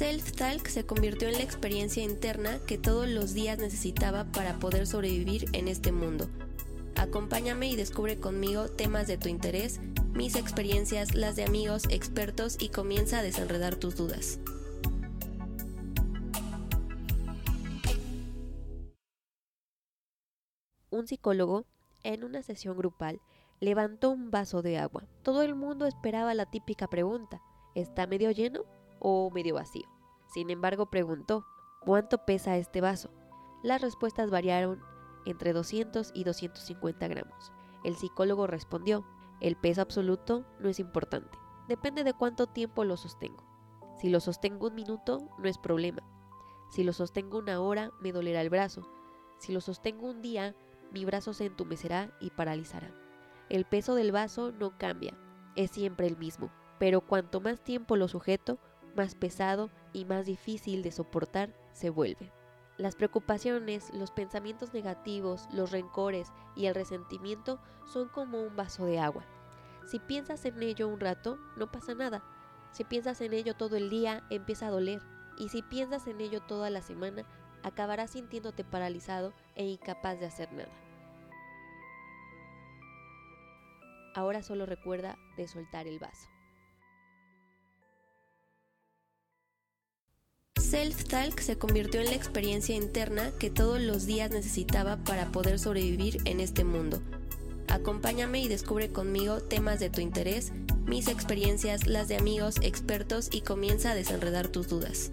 Self-Talk se convirtió en la experiencia interna que todos los días necesitaba para poder sobrevivir en este mundo. Acompáñame y descubre conmigo temas de tu interés, mis experiencias, las de amigos, expertos y comienza a desenredar tus dudas. Un psicólogo, en una sesión grupal, levantó un vaso de agua. Todo el mundo esperaba la típica pregunta, ¿está medio lleno o medio vacío? Sin embargo, preguntó, ¿cuánto pesa este vaso? Las respuestas variaron entre 200 y 250 gramos. El psicólogo respondió, el peso absoluto no es importante, depende de cuánto tiempo lo sostengo. Si lo sostengo un minuto, no es problema. Si lo sostengo una hora, me dolerá el brazo. Si lo sostengo un día, mi brazo se entumecerá y paralizará. El peso del vaso no cambia, es siempre el mismo, pero cuanto más tiempo lo sujeto, más pesado y más difícil de soportar se vuelve. Las preocupaciones, los pensamientos negativos, los rencores y el resentimiento son como un vaso de agua. Si piensas en ello un rato, no pasa nada. Si piensas en ello todo el día, empieza a doler. Y si piensas en ello toda la semana, acabarás sintiéndote paralizado e incapaz de hacer nada. Ahora solo recuerda de soltar el vaso. Self-Talk se convirtió en la experiencia interna que todos los días necesitaba para poder sobrevivir en este mundo. Acompáñame y descubre conmigo temas de tu interés, mis experiencias, las de amigos, expertos y comienza a desenredar tus dudas.